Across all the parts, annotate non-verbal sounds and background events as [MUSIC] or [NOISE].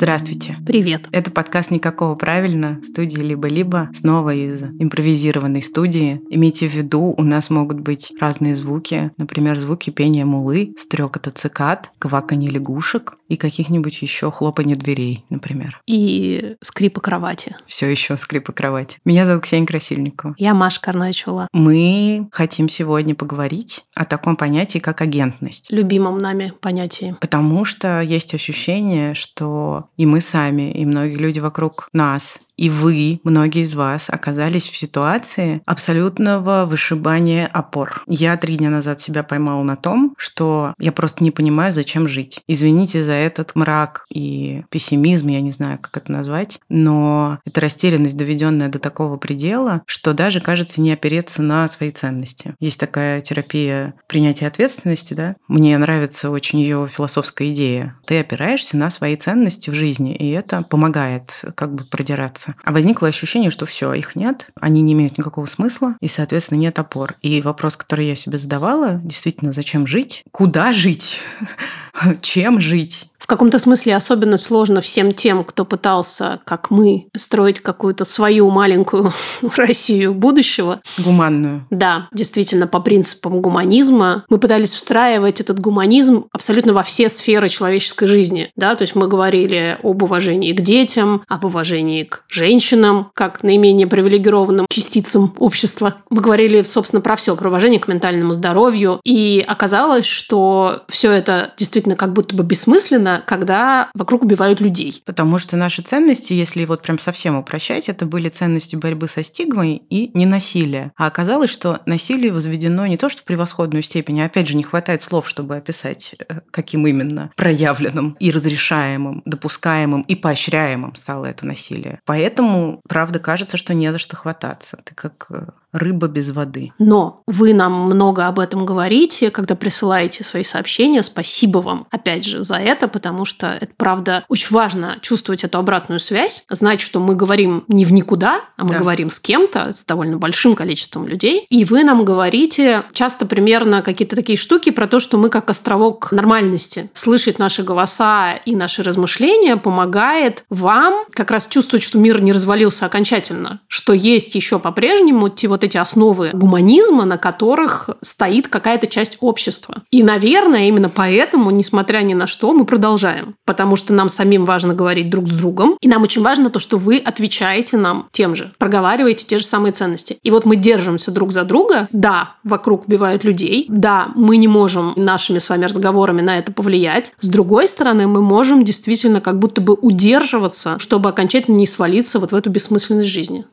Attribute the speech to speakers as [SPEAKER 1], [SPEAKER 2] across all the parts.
[SPEAKER 1] Здравствуйте.
[SPEAKER 2] Привет.
[SPEAKER 1] Это подкаст «Никакого правильно» студии «Либо-либо» снова из импровизированной студии. Имейте в виду, у нас могут быть разные звуки, например, звуки пения мулы, стрекота цикад, кваканье лягушек и каких-нибудь еще хлопанье дверей, например.
[SPEAKER 2] И скрипа кровати.
[SPEAKER 1] Все еще скрипа кровати. Меня зовут Ксения Красильникова.
[SPEAKER 2] Я Маша Карначула.
[SPEAKER 1] Мы хотим сегодня поговорить о таком понятии, как агентность.
[SPEAKER 2] Любимом нами понятии.
[SPEAKER 1] Потому что есть ощущение, что и мы сами, и многие люди вокруг нас и вы, многие из вас, оказались в ситуации абсолютного вышибания опор. Я три дня назад себя поймала на том, что я просто не понимаю, зачем жить. Извините за этот мрак и пессимизм, я не знаю, как это назвать, но это растерянность, доведенная до такого предела, что даже кажется не опереться на свои ценности. Есть такая терапия принятия ответственности, да? Мне нравится очень ее философская идея. Ты опираешься на свои ценности в жизни, и это помогает как бы продираться меняться. А возникло ощущение, что все, их нет, они не имеют никакого смысла, и, соответственно, нет опор. И вопрос, который я себе задавала, действительно, зачем жить? Куда жить? [LAUGHS] [LAUGHS] Чем жить?
[SPEAKER 2] В каком-то смысле особенно сложно всем тем, кто пытался, как мы, строить какую-то свою маленькую [LAUGHS] Россию будущего.
[SPEAKER 1] Гуманную.
[SPEAKER 2] Да, действительно, по принципам гуманизма. Мы пытались встраивать этот гуманизм абсолютно во все сферы человеческой жизни. Да? То есть мы говорили об уважении к детям, об уважении к женщинам, как наименее привилегированным частицам общества. Мы говорили, собственно, про все, про уважение к ментальному здоровью. И оказалось, что все это действительно как будто бы бессмысленно, когда вокруг убивают людей.
[SPEAKER 1] Потому что наши ценности, если вот прям совсем упрощать, это были ценности борьбы со стигмой и ненасилия. А оказалось, что насилие возведено не то, что в превосходную степень, а опять же не хватает слов, чтобы описать, э, каким именно проявленным и разрешаемым, допускаемым и поощряемым стало это насилие. Поэтому, правда, кажется, что не за что хвататься. Ты как э, рыба без воды.
[SPEAKER 2] Но вы нам много об этом говорите, когда присылаете свои сообщения. Спасибо вам, опять же, за это, потому что это, правда, очень важно чувствовать эту обратную связь, знать, что мы говорим не в никуда, а мы да. говорим с кем-то, с довольно большим количеством людей. И вы нам говорите часто примерно какие-то такие штуки про то, что мы как островок нормальности. Слышать наши голоса и наши размышления помогает вам как раз чувствовать, что мир не развалился окончательно, что есть еще по-прежнему те вот эти основы гуманизма, на которых стоит какая-то часть общества. И, наверное, именно поэтому, несмотря ни на что, мы продолжаем. Потому что нам самим важно говорить друг с другом. И нам очень важно то, что вы отвечаете нам тем же. Проговариваете те же самые ценности. И вот мы держимся друг за друга. Да, вокруг убивают людей. Да, мы не можем нашими с вами разговорами на это повлиять. С другой стороны, мы можем действительно как будто бы удерживаться, чтобы окончательно не свалиться вот в эту бессмысленность жизни.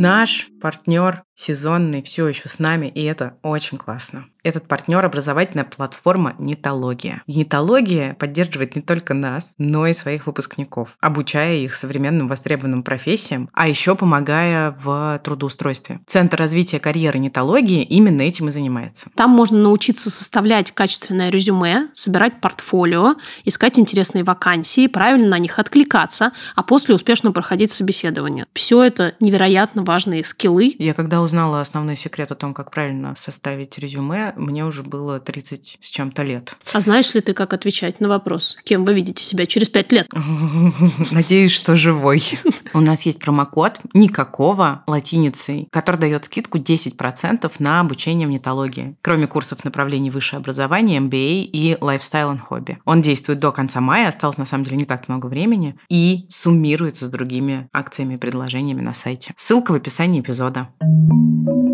[SPEAKER 1] Наш партнер сезонный все еще с нами, и это очень классно. Этот партнер образовательная платформа Нитология. Нитология поддерживает не только нас, но и своих выпускников, обучая их современным востребованным профессиям, а еще помогая в трудоустройстве. Центр развития карьеры Нитологии именно этим и занимается.
[SPEAKER 2] Там можно научиться составлять качественное резюме, собирать портфолио, искать интересные вакансии, правильно на них откликаться, а после успешно проходить собеседование. Все это невероятно важные скиллы.
[SPEAKER 1] Я когда узнала основной секрет о том, как правильно составить резюме, мне уже было 30 с чем-то лет.
[SPEAKER 2] А знаешь ли ты, как отвечать на вопрос, кем вы видите себя через 5 лет? [LAUGHS]
[SPEAKER 1] Надеюсь, что живой. [LAUGHS] У нас есть промокод никакого латиницей, который дает скидку 10% на обучение в нетологии, кроме курсов направлений высшее образование, MBA и Lifestyle and Hobby. Он действует до конца мая, осталось на самом деле не так много времени, и суммируется с другими акциями и предложениями на сайте. Ссылка в описании эпизода. Thank you.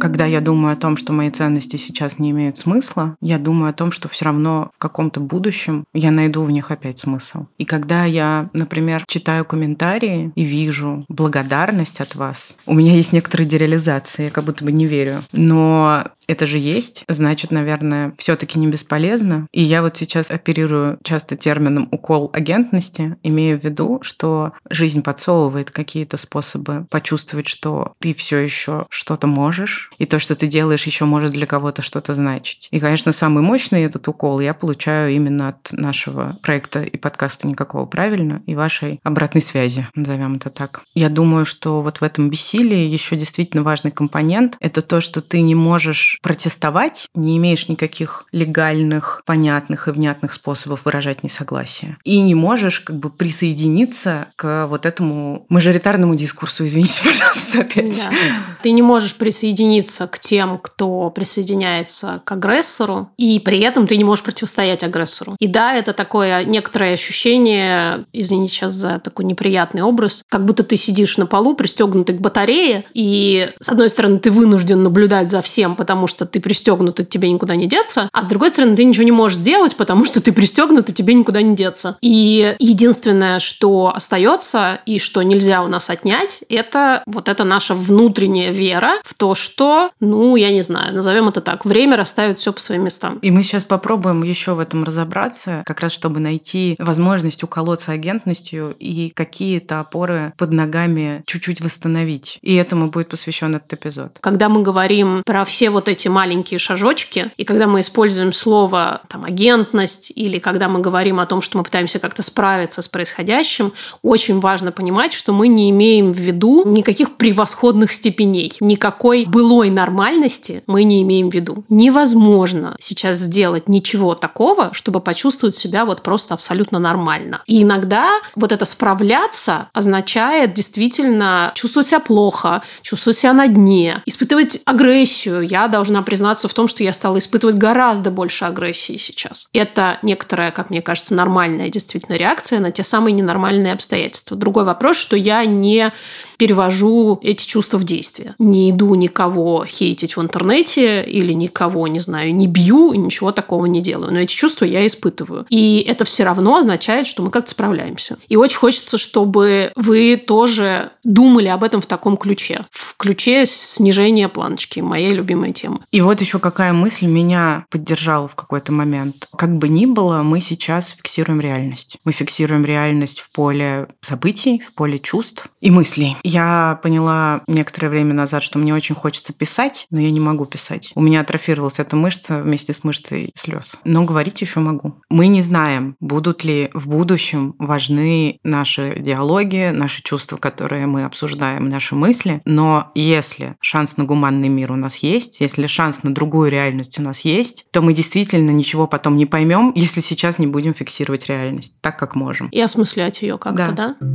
[SPEAKER 1] Когда я думаю о том, что мои ценности сейчас не имеют смысла, я думаю о том, что все равно в каком-то будущем я найду в них опять смысл. И когда я, например, читаю комментарии и вижу благодарность от вас, у меня есть некоторые дереализации, я как будто бы не верю. Но это же есть, значит, наверное, все-таки не бесполезно. И я вот сейчас оперирую часто термином укол агентности, имея в виду, что жизнь подсовывает какие-то способы почувствовать, что ты все еще что-то можешь, И то, что ты делаешь, еще может для кого-то что-то значить. И, конечно, самый мощный этот укол я получаю именно от нашего проекта и подкаста «Никакого правильно» и вашей обратной связи, назовем это так. Я думаю, что вот в этом бессилии еще действительно важный компонент – это то, что ты не можешь протестовать, не имеешь никаких легальных, понятных и внятных способов выражать несогласие. И не можешь как бы присоединиться к вот этому мажоритарному дискурсу, извините, [LAUGHS] пожалуйста, опять. Да.
[SPEAKER 2] Ты не можешь присоединиться к тем, кто присоединяется к агрессору, и при этом ты не можешь противостоять агрессору. И да, это такое некоторое ощущение, извините сейчас за такой неприятный образ, как будто ты сидишь на полу, пристегнутый к батарее, и с одной стороны ты вынужден наблюдать за всем, потому что ты пристегнут, от тебе никуда не деться, а с другой стороны ты ничего не можешь сделать, потому что ты пристегнут, и тебе никуда не деться. И единственное, что остается и что нельзя у нас отнять, это вот эта наша внутренняя вера в то, что, ну, я не знаю, назовем это так, время расставит все по своим местам.
[SPEAKER 1] И мы сейчас попробуем еще в этом разобраться, как раз чтобы найти возможность уколоться агентностью и какие-то опоры под ногами чуть-чуть восстановить. И этому будет посвящен этот эпизод.
[SPEAKER 2] Когда мы говорим про все вот эти маленькие шажочки, и когда мы используем слово там, агентность, или когда мы говорим о том, что мы пытаемся как-то справиться с происходящим, очень важно понимать, что мы не имеем в виду никаких превосходных степеней, никакой былой нормальности мы не имеем в виду. Невозможно сейчас сделать ничего такого, чтобы почувствовать себя вот просто абсолютно нормально. И иногда вот это справляться означает действительно чувствовать себя плохо, чувствовать себя на дне, испытывать агрессию. Я должна признаться в том, что я стала испытывать гораздо больше агрессии сейчас. Это некоторая, как мне кажется, нормальная действительно реакция на те самые ненормальные обстоятельства. Другой вопрос, что я не перевожу эти чувства в действие. Не иду никого хейтить в интернете или никого, не знаю, не бью, ничего такого не делаю. Но эти чувства я испытываю. И это все равно означает, что мы как-то справляемся. И очень хочется, чтобы вы тоже думали об этом в таком ключе. В ключе снижения планочки, моей любимой темы.
[SPEAKER 1] И вот еще какая мысль меня поддержала в какой-то момент. Как бы ни было, мы сейчас фиксируем реальность. Мы фиксируем реальность в поле событий, в поле чувств и мыслей. Я поняла некоторое время назад, что мне очень хочется писать, но я не могу писать. У меня атрофировалась эта мышца вместе с мышцей слез. Но говорить еще могу. Мы не знаем, будут ли в будущем важны наши диалоги, наши чувства, которые мы обсуждаем, наши мысли. Но если шанс на гуманный мир у нас есть, если шанс на другую реальность у нас есть, то мы действительно ничего потом не поймем, если сейчас не будем фиксировать реальность так, как можем.
[SPEAKER 2] И осмыслять ее как-то, да? да?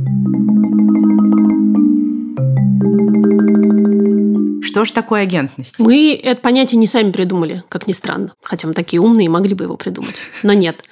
[SPEAKER 1] Что же такое агентность?
[SPEAKER 2] Мы это понятие не сами придумали, как ни странно. Хотя мы такие умные могли бы его придумать. Но нет.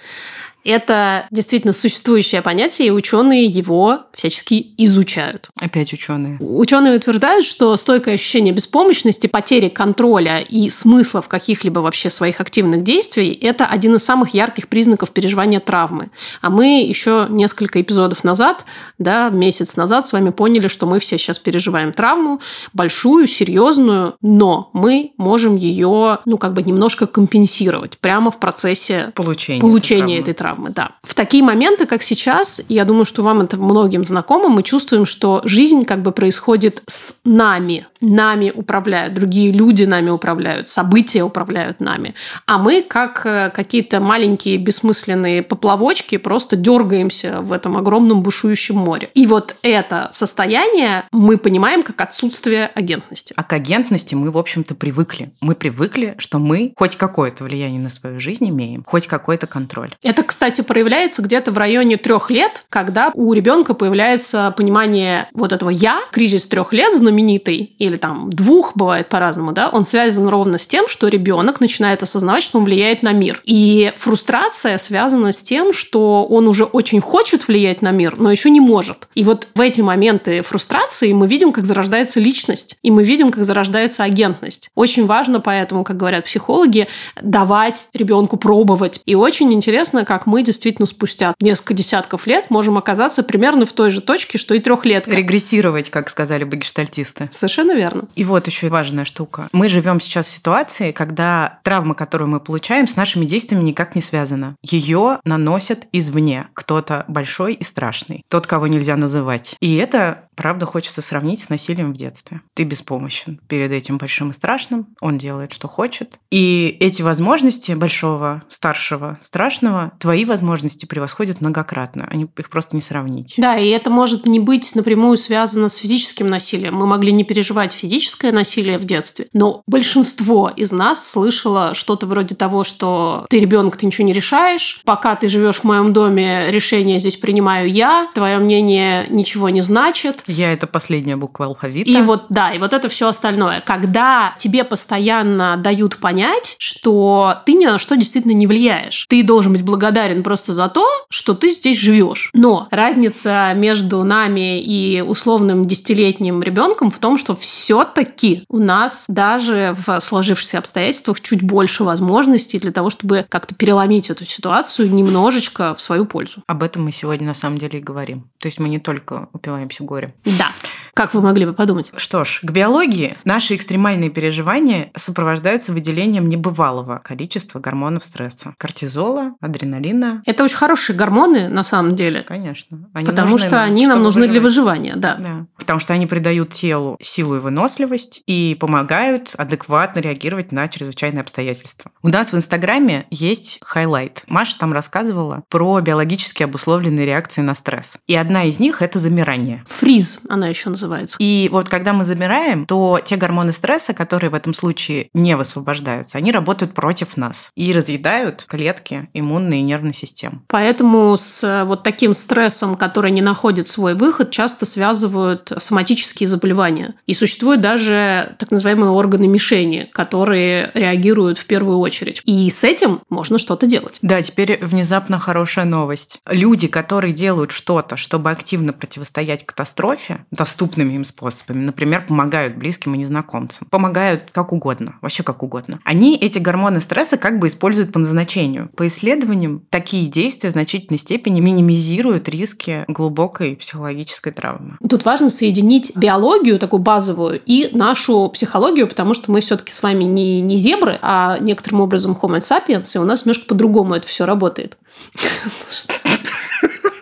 [SPEAKER 2] Это действительно существующее понятие, и ученые его всячески изучают.
[SPEAKER 1] Опять ученые.
[SPEAKER 2] Ученые утверждают, что стойкое ощущение беспомощности, потери контроля и смысла в каких-либо вообще своих активных действий – это один из самых ярких признаков переживания травмы. А мы еще несколько эпизодов назад, да, месяц назад с вами поняли, что мы все сейчас переживаем травму, большую, серьезную, но мы можем ее, ну, как бы немножко компенсировать прямо в процессе
[SPEAKER 1] получения,
[SPEAKER 2] получения этой травмы травмы, да. В такие моменты, как сейчас, я думаю, что вам это многим знакомо, мы чувствуем, что жизнь как бы происходит с нами. Нами управляют, другие люди нами управляют, события управляют нами. А мы, как э, какие-то маленькие бессмысленные поплавочки, просто дергаемся в этом огромном бушующем море. И вот это состояние мы понимаем как отсутствие агентности.
[SPEAKER 1] А к агентности мы, в общем-то, привыкли. Мы привыкли, что мы хоть какое-то влияние на свою жизнь имеем, хоть какой-то контроль.
[SPEAKER 2] Это, кстати, проявляется где-то в районе трех лет, когда у ребенка появляется понимание вот этого «я», кризис трех лет знаменитый, или там двух, бывает по-разному, да, он связан ровно с тем, что ребенок начинает осознавать, что он влияет на мир. И фрустрация связана с тем, что он уже очень хочет влиять на мир, но еще не может. И вот в эти моменты фрустрации мы видим, как зарождается личность, и мы видим, как зарождается агентность. Очень важно поэтому, как говорят психологи, давать ребенку пробовать. И очень интересно, как мы действительно спустя несколько десятков лет можем оказаться примерно в той же точке, что и трехлетка.
[SPEAKER 1] Регрессировать, как сказали бы гештальтисты.
[SPEAKER 2] Совершенно верно.
[SPEAKER 1] И вот еще важная штука. Мы живем сейчас в ситуации, когда травма, которую мы получаем, с нашими действиями никак не связана. Ее наносят извне. Кто-то большой и страшный. Тот, кого нельзя называть. И это правда хочется сравнить с насилием в детстве. Ты беспомощен перед этим большим и страшным, он делает, что хочет. И эти возможности большого, старшего, страшного, твои возможности превосходят многократно. Они, их просто не сравнить.
[SPEAKER 2] Да, и это может не быть напрямую связано с физическим насилием. Мы могли не переживать физическое насилие в детстве, но большинство из нас слышало что-то вроде того, что ты ребенок, ты ничего не решаешь, пока ты живешь в моем доме, решение здесь принимаю я, твое мнение ничего не значит,
[SPEAKER 1] я это последняя буква алфавита.
[SPEAKER 2] И вот, да, и вот это все остальное. Когда тебе постоянно дают понять, что ты ни на что действительно не влияешь. Ты должен быть благодарен просто за то, что ты здесь живешь. Но разница между нами и условным десятилетним ребенком в том, что все-таки у нас даже в сложившихся обстоятельствах чуть больше возможностей для того, чтобы как-то переломить эту ситуацию немножечко в свою пользу.
[SPEAKER 1] Об этом мы сегодня на самом деле и говорим. То есть мы не только упиваемся горем.
[SPEAKER 2] Да. Как вы могли бы подумать?
[SPEAKER 1] Что ж, к биологии наши экстремальные переживания сопровождаются выделением небывалого количества гормонов стресса. Кортизола, адреналина.
[SPEAKER 2] Это очень хорошие гормоны на самом деле.
[SPEAKER 1] Конечно.
[SPEAKER 2] Они потому что нам, они нам нужны выживать. для выживания, да.
[SPEAKER 1] да. Потому что они придают телу силу и выносливость и помогают адекватно реагировать на чрезвычайные обстоятельства. У нас в Инстаграме есть хайлайт. Маша там рассказывала про биологически обусловленные реакции на стресс. И одна из них – это замирание.
[SPEAKER 2] Freeze она еще называется называется.
[SPEAKER 1] И вот когда мы замираем, то те гормоны стресса, которые в этом случае не высвобождаются, они работают против нас и разъедают клетки иммунной и нервной системы.
[SPEAKER 2] Поэтому с э, вот таким стрессом, который не находит свой выход, часто связывают соматические заболевания. И существуют даже так называемые органы мишени, которые реагируют в первую очередь. И с этим можно что-то делать.
[SPEAKER 1] Да, теперь внезапно хорошая новость. Люди, которые делают что-то, чтобы активно противостоять катастрофе, доступно доступными им способами. Например, помогают близким и незнакомцам. Помогают как угодно, вообще как угодно. Они эти гормоны стресса как бы используют по назначению. По исследованиям, такие действия в значительной степени минимизируют риски глубокой психологической травмы.
[SPEAKER 2] Тут важно соединить биологию такую базовую и нашу психологию, потому что мы все-таки с вами не, не зебры, а некоторым образом Homo sapiens, и у нас немножко по-другому это все работает. [LAUGHS]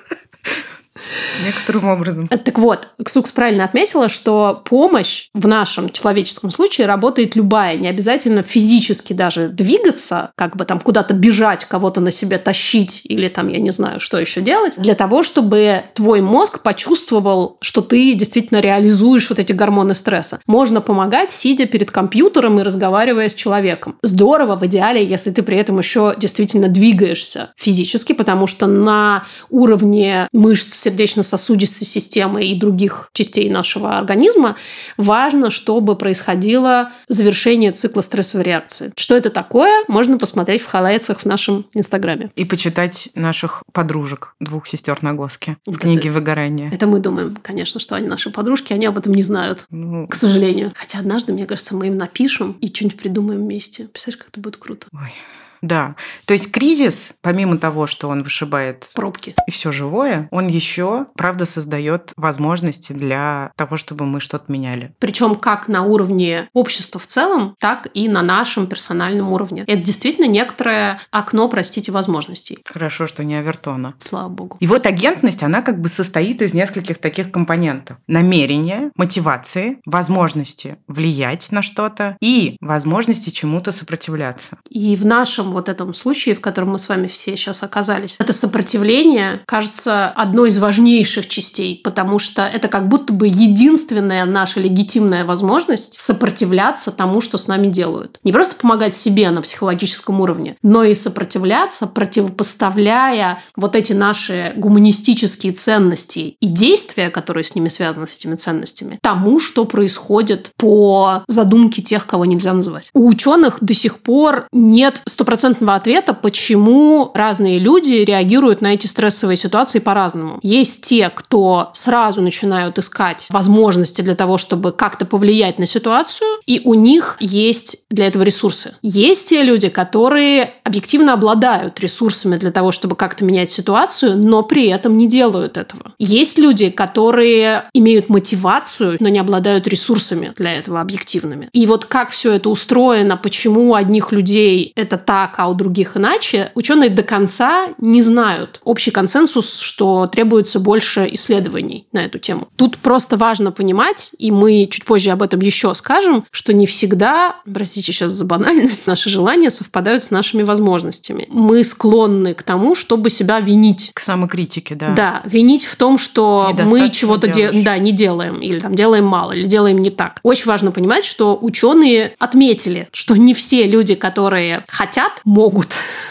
[SPEAKER 1] Некоторым образом.
[SPEAKER 2] Так вот, Ксукс правильно отметила, что помощь в нашем человеческом случае работает любая. Не обязательно физически даже двигаться, как бы там куда-то бежать, кого-то на себе тащить или там, я не знаю, что еще делать, для того, чтобы твой мозг почувствовал, что ты действительно реализуешь вот эти гормоны стресса. Можно помогать, сидя перед компьютером и разговаривая с человеком. Здорово, в идеале, если ты при этом еще действительно двигаешься физически, потому что на уровне мышц сердечно сердечно-сосудистой системы и других частей нашего организма, важно, чтобы происходило завершение цикла стрессовой реакции. Что это такое, можно посмотреть в хайлайтсах в нашем Инстаграме.
[SPEAKER 1] И почитать наших подружек, двух сестер Нагоски в вот книге это, «Выгорание».
[SPEAKER 2] Это мы думаем, конечно, что они наши подружки, они об этом не знают, ну, к сожалению. Хотя однажды, мне кажется, мы им напишем и что-нибудь придумаем вместе. Представляешь, как это будет круто?
[SPEAKER 1] Ой. Да. То есть кризис, помимо того, что он вышибает
[SPEAKER 2] пробки
[SPEAKER 1] и все живое, он еще, правда, создает возможности для того, чтобы мы что-то меняли.
[SPEAKER 2] Причем как на уровне общества в целом, так и на нашем персональном уровне. Это действительно некоторое окно, простите, возможностей.
[SPEAKER 1] Хорошо, что не Авертона.
[SPEAKER 2] Слава богу.
[SPEAKER 1] И вот агентность, она как бы состоит из нескольких таких компонентов. Намерения, мотивации, возможности влиять на что-то и возможности чему-то сопротивляться.
[SPEAKER 2] И в нашем нашем вот этом случае, в котором мы с вами все сейчас оказались, это сопротивление кажется одной из важнейших частей, потому что это как будто бы единственная наша легитимная возможность сопротивляться тому, что с нами делают. Не просто помогать себе на психологическом уровне, но и сопротивляться, противопоставляя вот эти наши гуманистические ценности и действия, которые с ними связаны, с этими ценностями, тому, что происходит по задумке тех, кого нельзя называть. У ученых до сих пор нет стопроцентного стопроцентного ответа, почему разные люди реагируют на эти стрессовые ситуации по-разному. Есть те, кто сразу начинают искать возможности для того, чтобы как-то повлиять на ситуацию, и у них есть для этого ресурсы. Есть те люди, которые объективно обладают ресурсами для того, чтобы как-то менять ситуацию, но при этом не делают этого. Есть люди, которые имеют мотивацию, но не обладают ресурсами для этого объективными. И вот как все это устроено, почему у одних людей это так, а у других иначе, ученые до конца не знают. Общий консенсус, что требуется больше исследований на эту тему. Тут просто важно понимать, и мы чуть позже об этом еще скажем, что не всегда, простите сейчас за банальность, [LAUGHS] наши желания совпадают с нашими возможностями. Мы склонны к тому, чтобы себя винить.
[SPEAKER 1] К самокритике, да.
[SPEAKER 2] Да, винить в том, что мы чего-то де- да, не делаем, или там делаем мало, или делаем не так. Очень важно понимать, что ученые отметили, что не все люди, которые хотят, могут.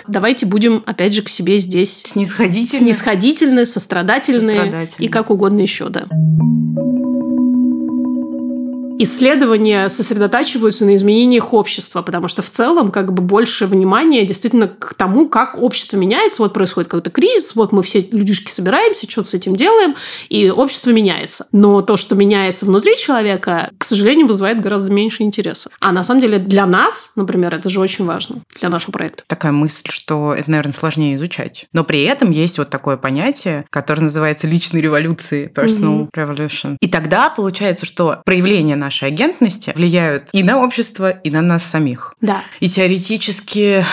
[SPEAKER 2] Давайте будем, опять же, к себе здесь
[SPEAKER 1] снисходительны,
[SPEAKER 2] снисходительны сострадательны, сострадательны. и как угодно еще, да. Исследования сосредотачиваются на изменениях общества, потому что в целом как бы больше внимания действительно к тому, как общество меняется. Вот происходит какой-то кризис, вот мы все людишки собираемся, что-то с этим делаем, и общество меняется. Но то, что меняется внутри человека, к сожалению, вызывает гораздо меньше интереса. А на самом деле для нас, например, это же очень важно, для нашего проекта.
[SPEAKER 1] Такая мысль, что это, наверное, сложнее изучать. Но при этом есть вот такое понятие, которое называется личной революцией, personal mm-hmm. revolution. И тогда получается, что проявление нашей агентности влияют и на общество, и на нас самих.
[SPEAKER 2] Да.
[SPEAKER 1] И теоретически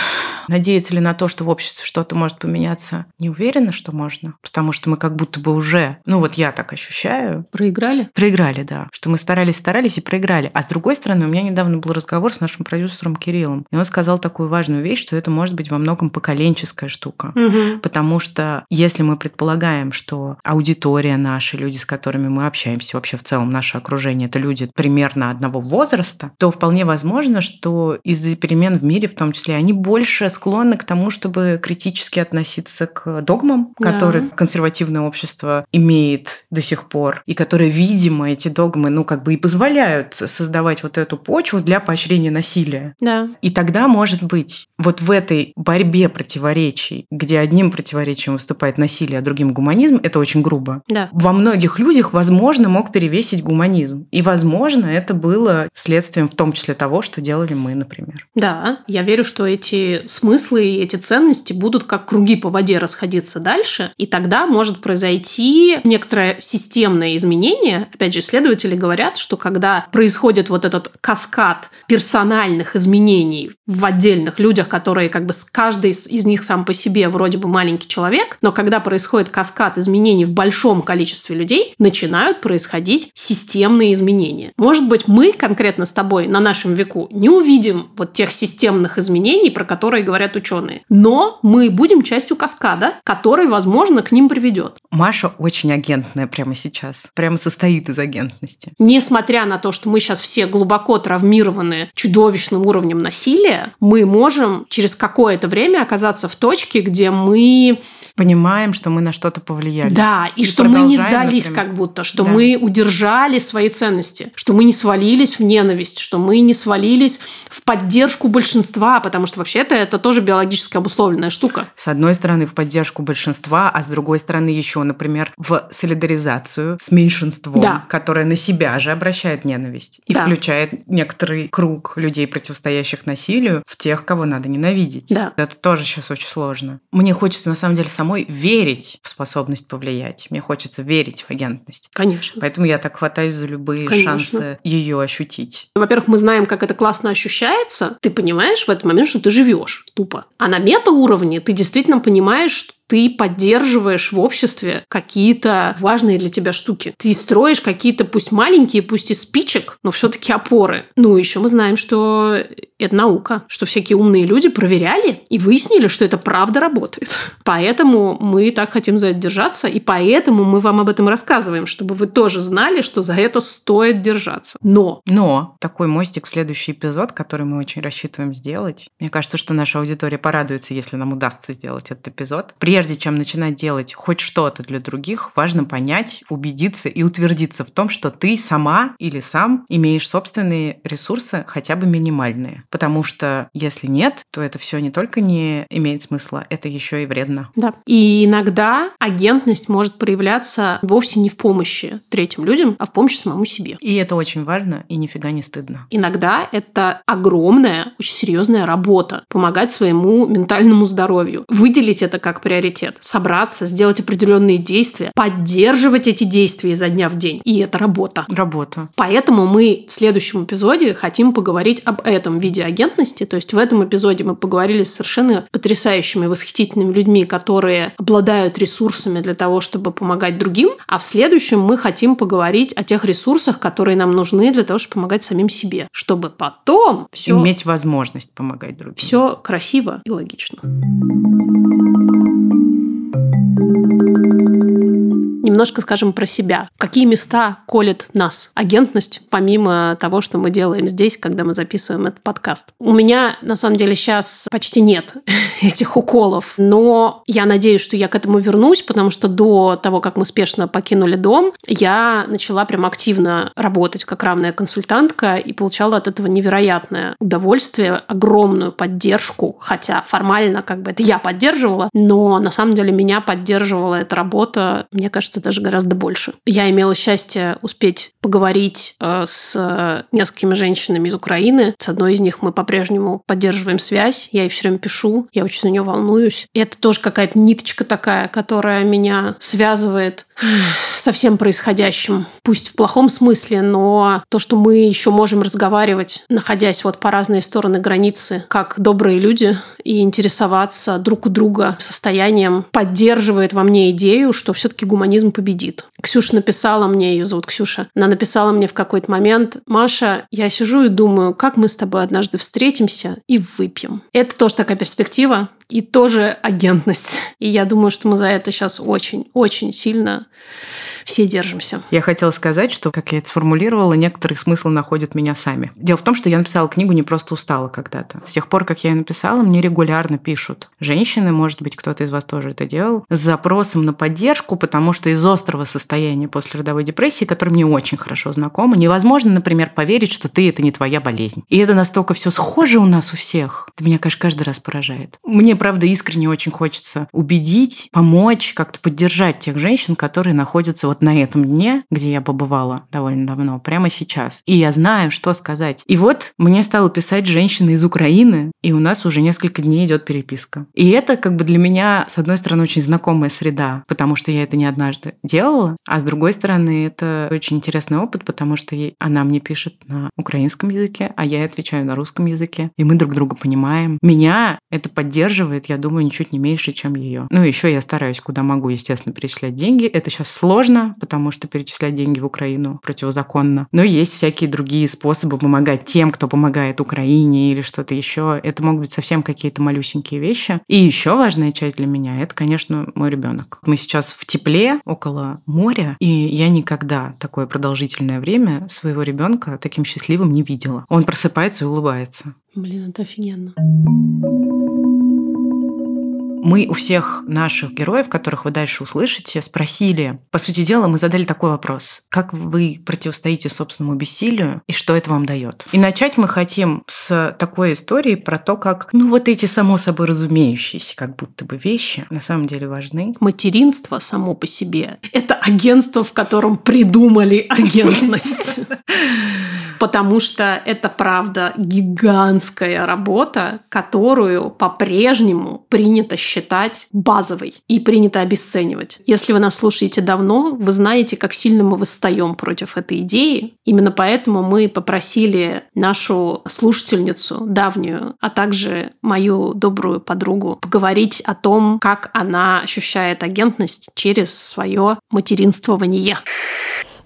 [SPEAKER 1] Надеяться ли на то, что в обществе что-то может поменяться? Не уверена, что можно. Потому что мы как будто бы уже, ну вот я так ощущаю.
[SPEAKER 2] Проиграли?
[SPEAKER 1] Проиграли, да. Что мы старались, старались и проиграли. А с другой стороны, у меня недавно был разговор с нашим продюсером Кириллом. И он сказал такую важную вещь, что это может быть во многом поколенческая штука.
[SPEAKER 2] Угу.
[SPEAKER 1] Потому что если мы предполагаем, что аудитория наша, люди, с которыми мы общаемся, вообще в целом наше окружение, это люди примерно одного возраста, то вполне возможно, что из-за перемен в мире в том числе они больше склонны к тому, чтобы критически относиться к догмам, да. которые консервативное общество имеет до сих пор, и которые, видимо, эти догмы, ну, как бы и позволяют создавать вот эту почву для поощрения насилия.
[SPEAKER 2] Да.
[SPEAKER 1] И тогда, может быть, вот в этой борьбе противоречий, где одним противоречием выступает насилие, а другим гуманизм, это очень грубо.
[SPEAKER 2] Да.
[SPEAKER 1] Во многих людях, возможно, мог перевесить гуманизм. И, возможно, это было следствием в том числе того, что делали мы, например.
[SPEAKER 2] Да, я верю, что эти смыслы и эти ценности будут как круги по воде расходиться дальше, и тогда может произойти некоторое системное изменение. Опять же, исследователи говорят, что когда происходит вот этот каскад персональных изменений в отдельных людях, которые как бы с каждый из них сам по себе вроде бы маленький человек, но когда происходит каскад изменений в большом количестве людей, начинают происходить системные изменения. Может быть, мы конкретно с тобой на нашем веку не увидим вот тех системных изменений, про которые говорят ученые. Но мы будем частью каскада, который, возможно, к ним приведет.
[SPEAKER 1] Маша очень агентная прямо сейчас. Прямо состоит из агентности.
[SPEAKER 2] Несмотря на то, что мы сейчас все глубоко травмированы чудовищным уровнем насилия, мы можем через какое-то время оказаться в точке, где мы
[SPEAKER 1] понимаем, что мы на что-то повлияли.
[SPEAKER 2] Да, и, и что мы не сдались например. как будто, что да. мы удержали свои ценности, что мы не свалились в ненависть, что мы не свалились в поддержку большинства, потому что вообще-то это тоже биологически обусловленная штука.
[SPEAKER 1] С одной стороны, в поддержку большинства, а с другой стороны еще, например, в солидаризацию с меньшинством, да. которое на себя же обращает ненависть и да. включает некоторый круг людей, противостоящих насилию, в тех, кого надо ненавидеть.
[SPEAKER 2] Да.
[SPEAKER 1] Это тоже сейчас очень сложно. Мне хочется, на самом деле, сам самой верить в способность повлиять. Мне хочется верить в агентность.
[SPEAKER 2] Конечно.
[SPEAKER 1] Поэтому я так хватаюсь за любые Конечно. шансы ее ощутить.
[SPEAKER 2] Во-первых, мы знаем, как это классно ощущается. Ты понимаешь в этот момент, что ты живешь тупо. А на метауровне ты действительно понимаешь, что ты поддерживаешь в обществе какие-то важные для тебя штуки. Ты строишь какие-то, пусть маленькие, пусть и спичек, но все-таки опоры. Ну, еще мы знаем, что это наука, что всякие умные люди проверяли и выяснили, что это правда работает. Поэтому мы так хотим за это держаться, и поэтому мы вам об этом рассказываем, чтобы вы тоже знали, что за это стоит держаться. Но...
[SPEAKER 1] Но такой мостик в следующий эпизод, который мы очень рассчитываем сделать. Мне кажется, что наша аудитория порадуется, если нам удастся сделать этот эпизод. Прежде чем начинать делать хоть что-то для других, важно понять, убедиться и утвердиться в том, что ты сама или сам имеешь собственные ресурсы, хотя бы минимальные. Потому что если нет, то это все не только не имеет смысла, это еще и вредно.
[SPEAKER 2] Да. И иногда агентность может проявляться вовсе не в помощи третьим людям, а в помощи самому себе.
[SPEAKER 1] И это очень важно и нифига не стыдно.
[SPEAKER 2] Иногда это огромная, очень серьезная работа. Помогать своему ментальному здоровью. Выделить это как приоритет. Собраться, сделать определенные действия, поддерживать эти действия изо дня в день. И это работа.
[SPEAKER 1] Работа.
[SPEAKER 2] Поэтому мы в следующем эпизоде хотим поговорить об этом виде агентности. То есть в этом эпизоде мы поговорили с совершенно потрясающими, восхитительными людьми, которые обладают ресурсами для того, чтобы помогать другим. А в следующем мы хотим поговорить о тех ресурсах, которые нам нужны для того, чтобы помогать самим себе, чтобы потом все
[SPEAKER 1] иметь возможность помогать другим.
[SPEAKER 2] Все красиво и логично. Thank you. Немножко скажем про себя. Какие места колет нас агентность, помимо того, что мы делаем здесь, когда мы записываем этот подкаст? У меня, на самом деле, сейчас почти нет [LAUGHS] этих уколов, но я надеюсь, что я к этому вернусь, потому что до того, как мы спешно покинули дом, я начала прям активно работать как равная консультантка и получала от этого невероятное удовольствие, огромную поддержку, хотя формально как бы это я поддерживала, но на самом деле меня поддерживала эта работа, мне кажется, кажется, даже гораздо больше. Я имела счастье успеть поговорить э, с несколькими женщинами из Украины. С одной из них мы по-прежнему поддерживаем связь. Я ей все время пишу, я очень за нее волнуюсь. И это тоже какая-то ниточка такая, которая меня связывает [SIGHS] со всем происходящим. Пусть в плохом смысле, но то, что мы еще можем разговаривать, находясь вот по разные стороны границы, как добрые люди, и интересоваться друг у друга состоянием, поддерживает во мне идею, что все-таки гуманизм победит. Ксюша написала мне, ее зовут Ксюша, она написала мне в какой-то момент, Маша, я сижу и думаю, как мы с тобой однажды встретимся и выпьем. Это тоже такая перспектива, и тоже агентность. [LAUGHS] И я думаю, что мы за это сейчас очень-очень сильно все держимся.
[SPEAKER 1] Я хотела сказать, что, как я это сформулировала, некоторые смыслы находят меня сами. Дело в том, что я написала книгу не просто устала когда-то. С тех пор, как я ее написала, мне регулярно пишут женщины, может быть, кто-то из вас тоже это делал, с запросом на поддержку, потому что из острого состояния после родовой депрессии, которое мне очень хорошо знакомо, невозможно, например, поверить, что ты – это не твоя болезнь. И это настолько все схоже у нас у всех. Это меня, конечно, каждый раз поражает. Мне, правда, искренне очень хочется убедить, помочь, как-то поддержать тех женщин, которые находятся вот на этом дне, где я побывала довольно давно, прямо сейчас. И я знаю, что сказать. И вот мне стала писать женщина из Украины, и у нас уже несколько дней идет переписка. И это как бы для меня, с одной стороны, очень знакомая среда, потому что я это не однажды делала, а с другой стороны, это очень интересный опыт, потому что она мне пишет на украинском языке, а я отвечаю на русском языке, и мы друг друга понимаем. Меня это поддерживает, я думаю, ничуть не меньше, чем ее. Ну, еще я стараюсь, куда могу, естественно, перечислять деньги. Это сейчас потому что перечислять деньги в Украину противозаконно. Но есть всякие другие способы помогать тем, кто помогает Украине или что-то еще. Это могут быть совсем какие-то малюсенькие вещи. И еще важная часть для меня – это, конечно, мой ребенок. Мы сейчас в тепле около моря, и я никогда такое продолжительное время своего ребенка таким счастливым не видела. Он просыпается и улыбается.
[SPEAKER 2] Блин, это офигенно
[SPEAKER 1] мы у всех наших героев, которых вы дальше услышите, спросили, по сути дела, мы задали такой вопрос. Как вы противостоите собственному бессилию и что это вам дает? И начать мы хотим с такой истории про то, как, ну, вот эти само собой разумеющиеся как будто бы вещи на самом деле важны.
[SPEAKER 2] Материнство само по себе – это агентство, в котором придумали агентность [LAUGHS] потому что это, правда, гигантская работа, которую по-прежнему принято считать базовой и принято обесценивать. Если вы нас слушаете давно, вы знаете, как сильно мы восстаем против этой идеи. Именно поэтому мы попросили нашу слушательницу давнюю, а также мою добрую подругу поговорить о том, как она ощущает агентность через свое материнствование.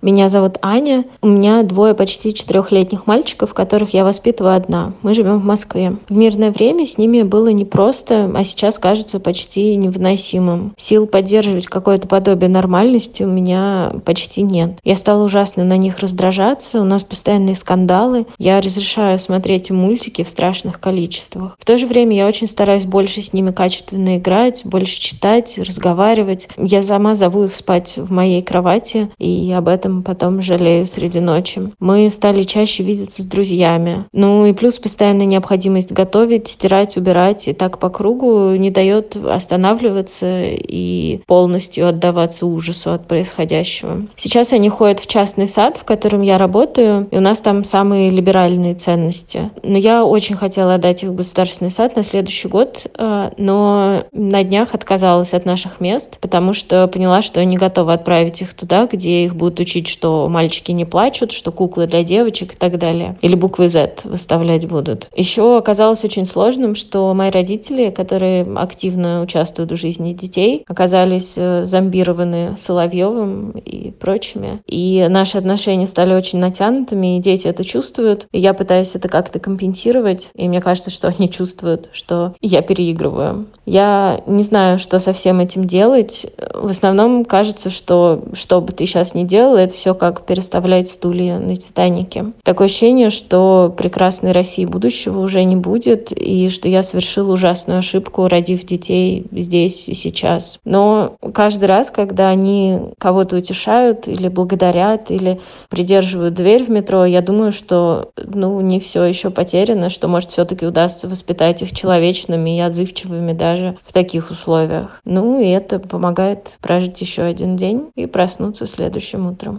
[SPEAKER 3] Меня зовут Аня. У меня двое почти четырехлетних мальчиков, которых я воспитываю одна. Мы живем в Москве. В мирное время с ними было непросто, а сейчас кажется почти невыносимым. Сил поддерживать какое-то подобие нормальности у меня почти нет. Я стала ужасно на них раздражаться, у нас постоянные скандалы. Я разрешаю смотреть мультики в страшных количествах. В то же время я очень стараюсь больше с ними качественно играть, больше читать, разговаривать. Я сама зову их спать в моей кровати, и об этом потом жалею среди ночи. Мы стали чаще видеться с друзьями. Ну и плюс постоянная необходимость готовить, стирать, убирать и так по кругу не дает останавливаться и полностью отдаваться ужасу от происходящего. Сейчас они ходят в частный сад, в котором я работаю, и у нас там самые либеральные ценности. Но я очень хотела отдать их в государственный сад на следующий год, э, но на днях отказалась от наших мест, потому что поняла, что не готова отправить их туда, где их будут учить, что мальчики не плачут, что куклы для девочек и так далее. Или буквы Z выставлять будут. Еще оказалось очень сложным, что мои родители, которые активно участвуют в жизни детей, оказались э, зомбированы Соловьевым и прочими. И наши отношения стали очень натянутыми, и дети это чувствуют. И я пытаюсь это как-то компенсировать, и мне кажется, что они чувствуют, что я переигрываю. Я не знаю, что со всем этим делать. В основном кажется, что что бы ты сейчас ни делал, это все как переставлять стулья на Титанике. Такое ощущение, что прекрасной России будущего уже не будет, и что я совершила ужасную ошибку, родив детей здесь и сейчас. Но каждый раз, когда они кого-то утешают или благодарят, или придерживают дверь в метро, я думаю, что ну, не все еще потеряно, что, может, все-таки удастся воспитать их человечными и отзывчивыми даже в таких условиях. Ну и это помогает прожить еще один день и проснуться следующим утром.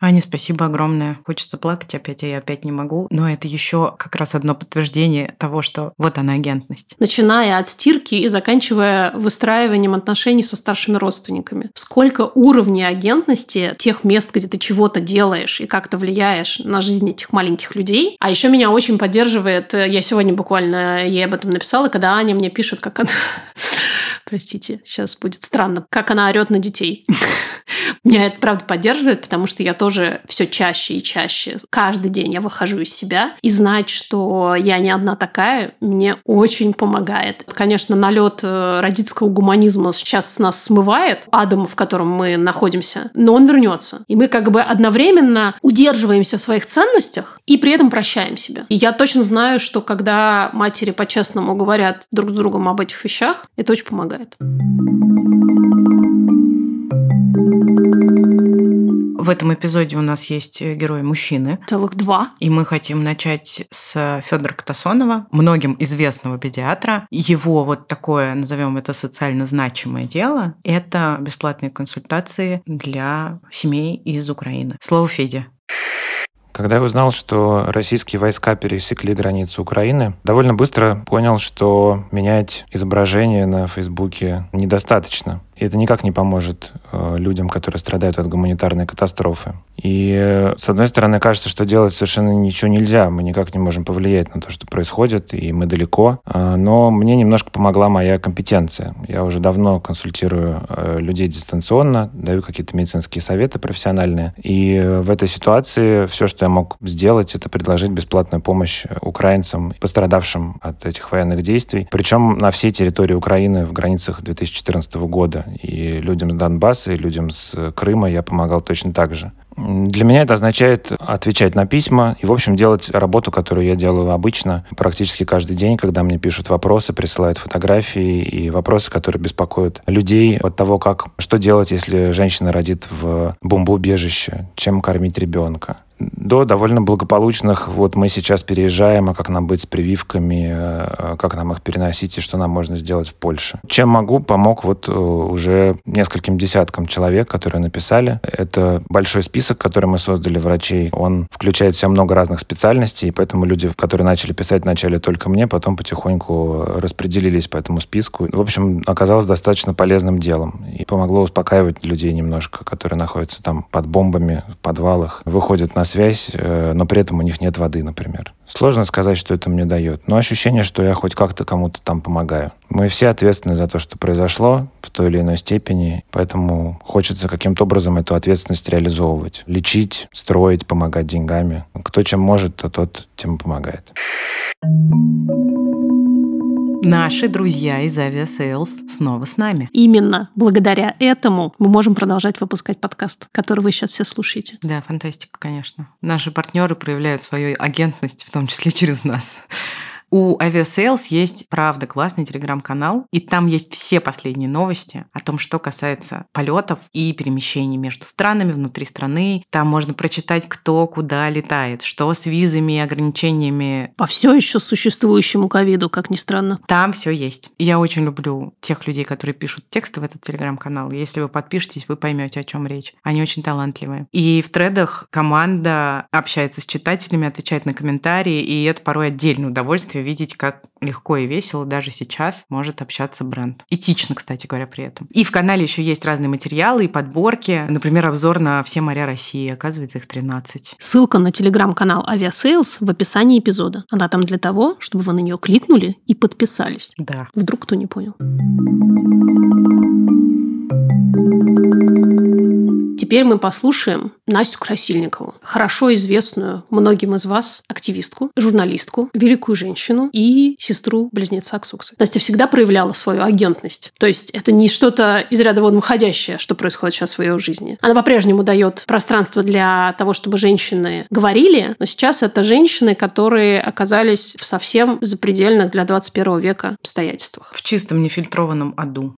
[SPEAKER 1] Аня, спасибо огромное. Хочется плакать опять, а я опять не могу. Но это еще как раз одно подтверждение того, что вот она агентность.
[SPEAKER 2] Начиная от стирки и заканчивая выстраиванием отношений со старшими родственниками. Сколько уровней агентности тех мест, где ты чего-то делаешь и как-то влияешь на жизнь этих маленьких людей. А еще меня очень поддерживает, я сегодня буквально ей об этом написала, когда Аня мне пишет, как она [LAUGHS] простите, сейчас будет странно, как она орет на детей. [LAUGHS] Меня это правда поддерживает, потому что я тоже все чаще и чаще, каждый день я выхожу из себя, и знать, что я не одна такая, мне очень помогает. Конечно, налет э, родительского гуманизма сейчас нас смывает, адом, в котором мы находимся, но он вернется. И мы как бы одновременно удерживаемся в своих ценностях и при этом прощаем себя. И я точно знаю, что когда матери по-честному говорят друг с другом об этих вещах, это очень помогает.
[SPEAKER 1] В этом эпизоде у нас есть э, герои мужчины.
[SPEAKER 2] Целых два.
[SPEAKER 1] И мы хотим начать с Федора Катасонова, многим известного педиатра. Его вот такое, назовем это социально значимое дело, это бесплатные консультации для семей из Украины. Слово Феде.
[SPEAKER 4] Когда я узнал, что российские войска пересекли границу Украины, довольно быстро понял, что менять изображение на Фейсбуке недостаточно. И это никак не поможет э, людям, которые страдают от гуманитарной катастрофы. И, э, с одной стороны, кажется, что делать совершенно ничего нельзя. Мы никак не можем повлиять на то, что происходит, и мы далеко. Э, но мне немножко помогла моя компетенция. Я уже давно консультирую людей дистанционно, даю какие-то медицинские советы профессиональные. И в этой ситуации все, что я мог сделать, это предложить бесплатную помощь украинцам, пострадавшим от этих военных действий. Причем на всей территории Украины в границах 2014 года и людям с Донбасса, и людям с Крыма я помогал точно так же. Для меня это означает отвечать на письма и, в общем, делать работу, которую я делаю обычно, практически каждый день, когда мне пишут вопросы, присылают фотографии и вопросы, которые беспокоят людей от того, как, что делать, если женщина родит в бомбоубежище, чем кормить ребенка до довольно благополучных, вот мы сейчас переезжаем, а как нам быть с прививками, э, как нам их переносить и что нам можно сделать в Польше. Чем могу, помог вот э, уже нескольким десяткам человек, которые написали. Это большой список, который мы создали врачей. Он включает в себя много разных специальностей, и поэтому люди, которые начали писать, начали только мне, потом потихоньку распределились по этому списку. В общем, оказалось достаточно полезным делом и помогло успокаивать людей немножко, которые находятся там под бомбами, в подвалах, выходят на связь, э, но при этом у них нет воды, например. Сложно сказать, что это мне дает, но ощущение, что я хоть как-то кому-то там помогаю. Мы все ответственны за то, что произошло в той или иной степени, поэтому хочется каким-то образом эту ответственность реализовывать. Лечить, строить, помогать деньгами. Кто чем может, то тот тем помогает.
[SPEAKER 1] Наши друзья из Aviasales снова с нами.
[SPEAKER 2] Именно благодаря этому мы можем продолжать выпускать подкаст, который вы сейчас все слушаете.
[SPEAKER 1] Да, фантастика, конечно. Наши партнеры проявляют свою агентность, в том числе [LAUGHS] через нас. У Aviasales есть, правда, классный телеграм-канал, и там есть все последние новости о том, что касается полетов и перемещений между странами, внутри страны. Там можно прочитать, кто куда летает, что с визами и ограничениями.
[SPEAKER 2] По все еще существующему ковиду, как ни странно.
[SPEAKER 1] Там все есть. Я очень люблю тех людей, которые пишут тексты в этот телеграм-канал. Если вы подпишетесь, вы поймете, о чем речь. Они очень талантливые. И в тредах команда общается с читателями, отвечает на комментарии, и это порой отдельное удовольствие видеть, как легко и весело даже сейчас может общаться бренд. Этично, кстати говоря, при этом. И в канале еще есть разные материалы и подборки. Например, обзор на все моря России. Оказывается, их 13.
[SPEAKER 2] Ссылка на телеграм-канал Aviasales в описании эпизода. Она там для того, чтобы вы на нее кликнули и подписались.
[SPEAKER 1] Да.
[SPEAKER 2] Вдруг кто не понял. Теперь мы послушаем Настю Красильникову, хорошо известную многим из вас активистку, журналистку, великую женщину и сестру-близнеца Ксуксы. Настя всегда проявляла свою агентность. То есть это не что-то из ряда вон выходящее, что происходит сейчас в ее жизни. Она по-прежнему дает пространство для того, чтобы женщины говорили, но сейчас это женщины, которые оказались в совсем запредельных для 21 века обстоятельствах.
[SPEAKER 1] В чистом нефильтрованном аду.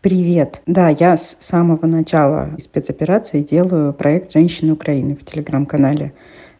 [SPEAKER 5] Привет. Да, я с самого начала спецоперации делаю проект «Женщины Украины» в телеграм-канале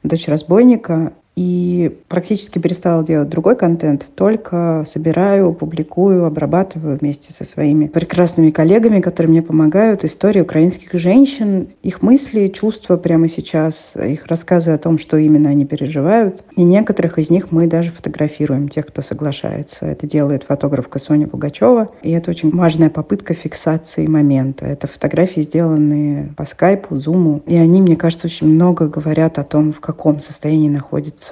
[SPEAKER 5] «Дочь разбойника» и практически перестала делать другой контент, только собираю, публикую, обрабатываю вместе со своими прекрасными коллегами, которые мне помогают, истории украинских женщин, их мысли, чувства прямо сейчас, их рассказы о том, что именно они переживают. И некоторых из них мы даже фотографируем, тех, кто соглашается. Это делает фотографка Соня Пугачева, и это очень важная попытка фиксации момента. Это фотографии, сделанные по скайпу, зуму, и они, мне кажется, очень много говорят о том, в каком состоянии находится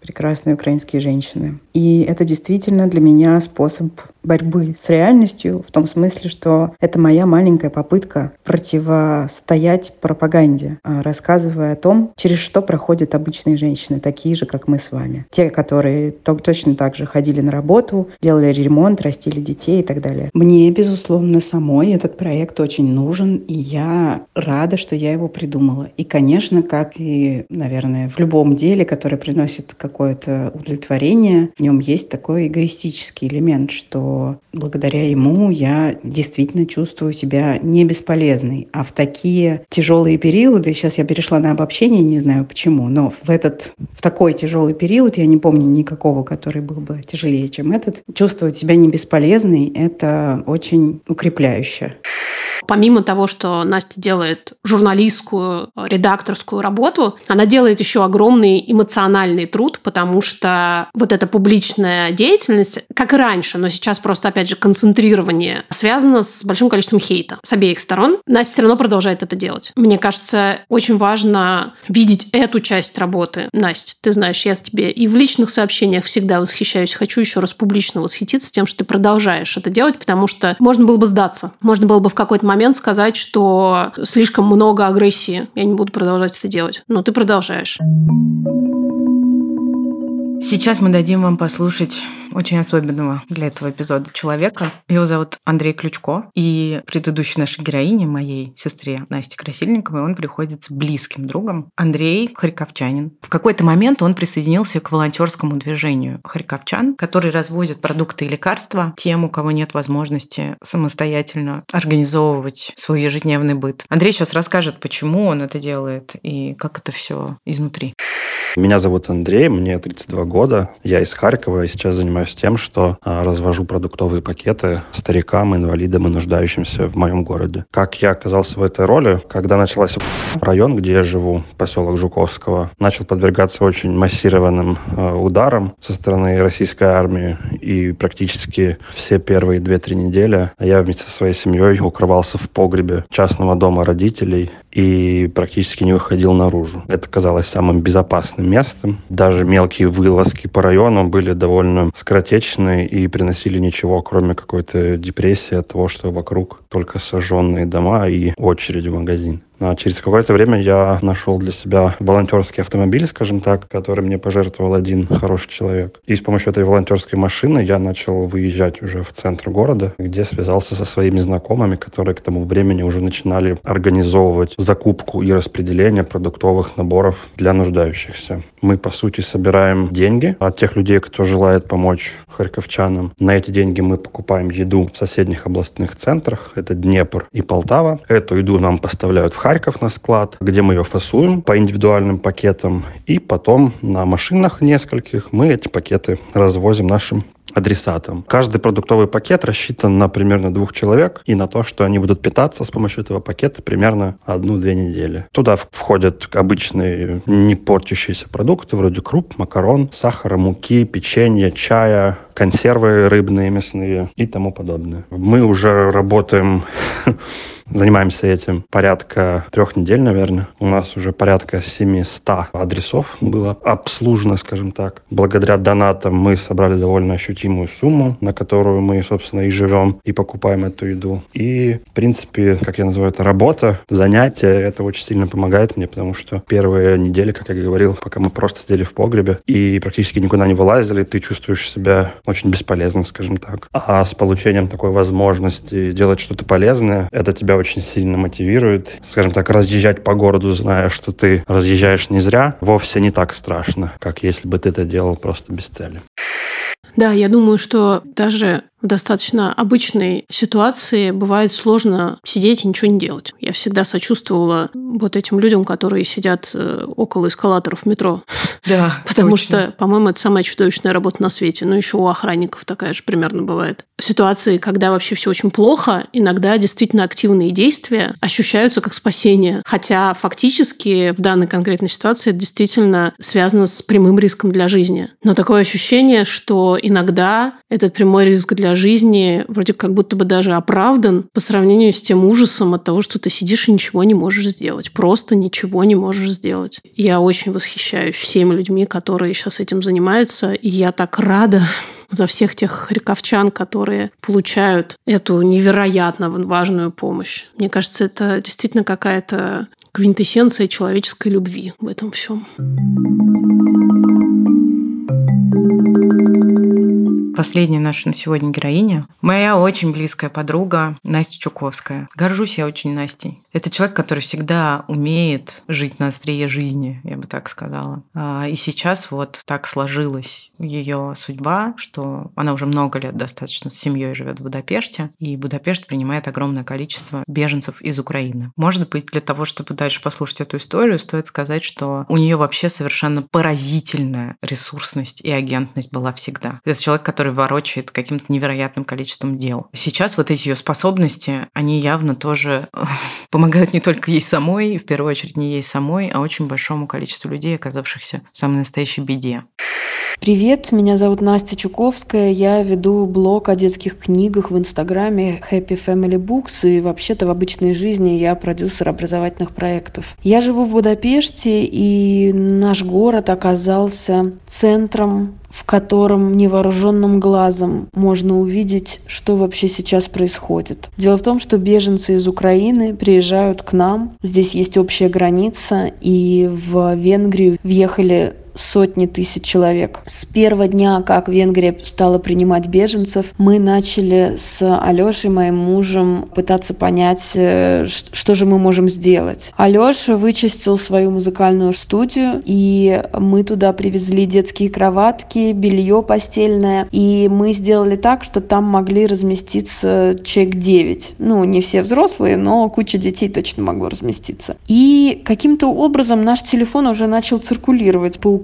[SPEAKER 5] прекрасные украинские женщины. И это действительно для меня способ борьбы с реальностью, в том смысле, что это моя маленькая попытка противостоять пропаганде, а, рассказывая о том, через что проходят обычные женщины, такие же, как мы с вами. Те, которые точно так же ходили на работу, делали ремонт, растили детей и так далее. Мне, безусловно, самой этот проект очень нужен, и я рада, что я его придумала. И, конечно, как и, наверное, в любом деле, которое приносит какое-то удовлетворение, в нем есть такой эгоистический элемент, что благодаря ему я действительно чувствую себя не бесполезной. А в такие тяжелые периоды, сейчас я перешла на обобщение, не знаю почему, но в этот, в такой тяжелый период, я не помню никакого, который был бы тяжелее, чем этот, чувствовать себя не бесполезной, это очень укрепляюще.
[SPEAKER 2] Помимо того, что Настя делает журналистскую, редакторскую работу, она делает еще огромный эмоциональный труд, потому что вот эта публичная деятельность, как и раньше, но сейчас просто, опять же, концентрирование, связано с большим количеством хейта с обеих сторон. Настя все равно продолжает это делать. Мне кажется, очень важно видеть эту часть работы. Настя, ты знаешь, я с тебе и в личных сообщениях всегда восхищаюсь. Хочу еще раз публично восхититься тем, что ты продолжаешь это делать, потому что можно было бы сдаться. Можно было бы в какой-то момент сказать, что слишком много агрессии, я не буду продолжать это делать. Но ты продолжаешь.
[SPEAKER 1] Сейчас мы дадим вам послушать очень особенного для этого эпизода человека. Его зовут Андрей Ключко. И предыдущей нашей героине, моей сестре Насте Красильниковой, он приходится близким другом. Андрей Харьковчанин. В какой-то момент он присоединился к волонтерскому движению Харьковчан, который развозят продукты и лекарства тем, у кого нет возможности самостоятельно организовывать свой ежедневный быт. Андрей сейчас расскажет, почему он это делает и как это все изнутри.
[SPEAKER 6] Меня зовут Андрей, мне 32 года. Я из Харькова и сейчас занимаюсь занимаюсь тем, что а, развожу продуктовые пакеты старикам, инвалидам и нуждающимся в моем городе. Как я оказался в этой роли, когда началась район, где я живу, поселок Жуковского, начал подвергаться очень массированным э, ударам со стороны российской армии, и практически все первые две-три недели я вместе со своей семьей укрывался в погребе частного дома родителей и практически не выходил наружу. Это казалось самым безопасным местом. Даже мелкие вылазки по району были довольно скоротечные и приносили ничего, кроме какой-то депрессии от того, что вокруг только сожженные дома и очередь в магазин. А через какое-то время я нашел для себя волонтерский автомобиль, скажем так, который мне пожертвовал один хороший человек. И с помощью этой волонтерской машины я начал выезжать уже в центр города, где связался со своими знакомыми, которые к тому времени уже начинали организовывать закупку и распределение продуктовых наборов для нуждающихся. Мы, по сути, собираем деньги от тех людей, кто желает помочь харьковчанам. На эти деньги мы покупаем еду в соседних областных центрах. Это Днепр и Полтава. Эту еду нам поставляют в Харьков на склад, где мы ее фасуем по индивидуальным пакетам. И потом на машинах нескольких мы эти пакеты развозим нашим адресатам. Каждый продуктовый пакет рассчитан на примерно двух человек и на то, что они будут питаться с помощью этого пакета примерно одну-две недели. Туда входят обычные не портящиеся продукты вроде круп, макарон, сахара, муки, печенье, чая, консервы рыбные, мясные и тому подобное. Мы уже работаем [LAUGHS] Занимаемся этим порядка трех недель, наверное. У нас уже порядка 700 адресов было обслужено, скажем так. Благодаря донатам мы собрали довольно ощутимую сумму, на которую мы, собственно, и живем, и покупаем эту еду. И, в принципе, как я называю это, работа, занятие, это очень сильно помогает мне, потому что первые недели, как я говорил, пока мы просто сидели в погребе и практически никуда не вылазили, ты чувствуешь себя очень бесполезно, скажем так. А с получением такой возможности делать что-то полезное, это тебя тебя очень сильно мотивирует. Скажем так, разъезжать по городу, зная, что ты разъезжаешь не зря, вовсе не так страшно, как если бы ты это делал просто без цели.
[SPEAKER 2] Да, я думаю, что даже в достаточно обычной ситуации бывает сложно сидеть и ничего не делать. Я всегда сочувствовала вот этим людям, которые сидят э, около эскалаторов метро. [LAUGHS]
[SPEAKER 1] Да, [LAUGHS]
[SPEAKER 2] Потому
[SPEAKER 1] точно.
[SPEAKER 2] что, по-моему, это самая чудовищная работа на свете. Ну, еще у охранников такая же примерно бывает. Ситуации, когда вообще все очень плохо, иногда действительно активные действия ощущаются как спасение. Хотя фактически в данной конкретной ситуации это действительно связано с прямым риском для жизни. Но такое ощущение, что иногда этот прямой риск для жизни вроде как будто бы даже оправдан по сравнению с тем ужасом от того, что ты сидишь и ничего не можешь сделать. Просто ничего не можешь сделать. Я очень восхищаюсь всеми людьми, которые сейчас этим занимаются, и я так рада, [LAUGHS] за всех тех харьковчан, которые получают эту невероятно важную помощь. Мне кажется, это действительно какая-то квинтэссенция человеческой любви в этом всем.
[SPEAKER 1] Последняя наша на сегодня героиня. Моя очень близкая подруга Настя Чуковская. Горжусь я очень Настей. Это человек, который всегда умеет жить на острие жизни, я бы так сказала. А, и сейчас вот так сложилась ее судьба, что она уже много лет достаточно с семьей живет в Будапеште, и Будапешт принимает огромное количество беженцев из Украины. Может быть, для того, чтобы дальше послушать эту историю, стоит сказать, что у нее вообще совершенно поразительная ресурсность и агентность была всегда. Это человек, который ворочает каким-то невероятным количеством дел. Сейчас вот эти ее способности, они явно тоже [LAUGHS] помогают помогают не только ей самой, в первую очередь не ей самой, а очень большому количеству людей, оказавшихся в самой настоящей беде.
[SPEAKER 7] Привет, меня зовут Настя Чуковская, я веду блог о детских книгах в Инстаграме Happy Family Books, и вообще-то в обычной жизни я продюсер образовательных проектов. Я живу в Будапеште, и наш город оказался центром в котором невооруженным глазом можно увидеть, что вообще сейчас происходит. Дело в том, что беженцы из Украины приезжают к нам. Здесь есть общая граница, и в Венгрию въехали сотни тысяч человек. С первого дня, как Венгрия стала принимать беженцев, мы начали с Алешей, моим мужем, пытаться понять, э, что же мы можем сделать. Алеша вычистил свою музыкальную студию, и мы туда привезли детские кроватки, белье постельное, и мы сделали так, что там могли разместиться человек 9. Ну, не все взрослые, но куча детей точно могло разместиться. И каким-то образом наш телефон уже начал циркулировать по Украине,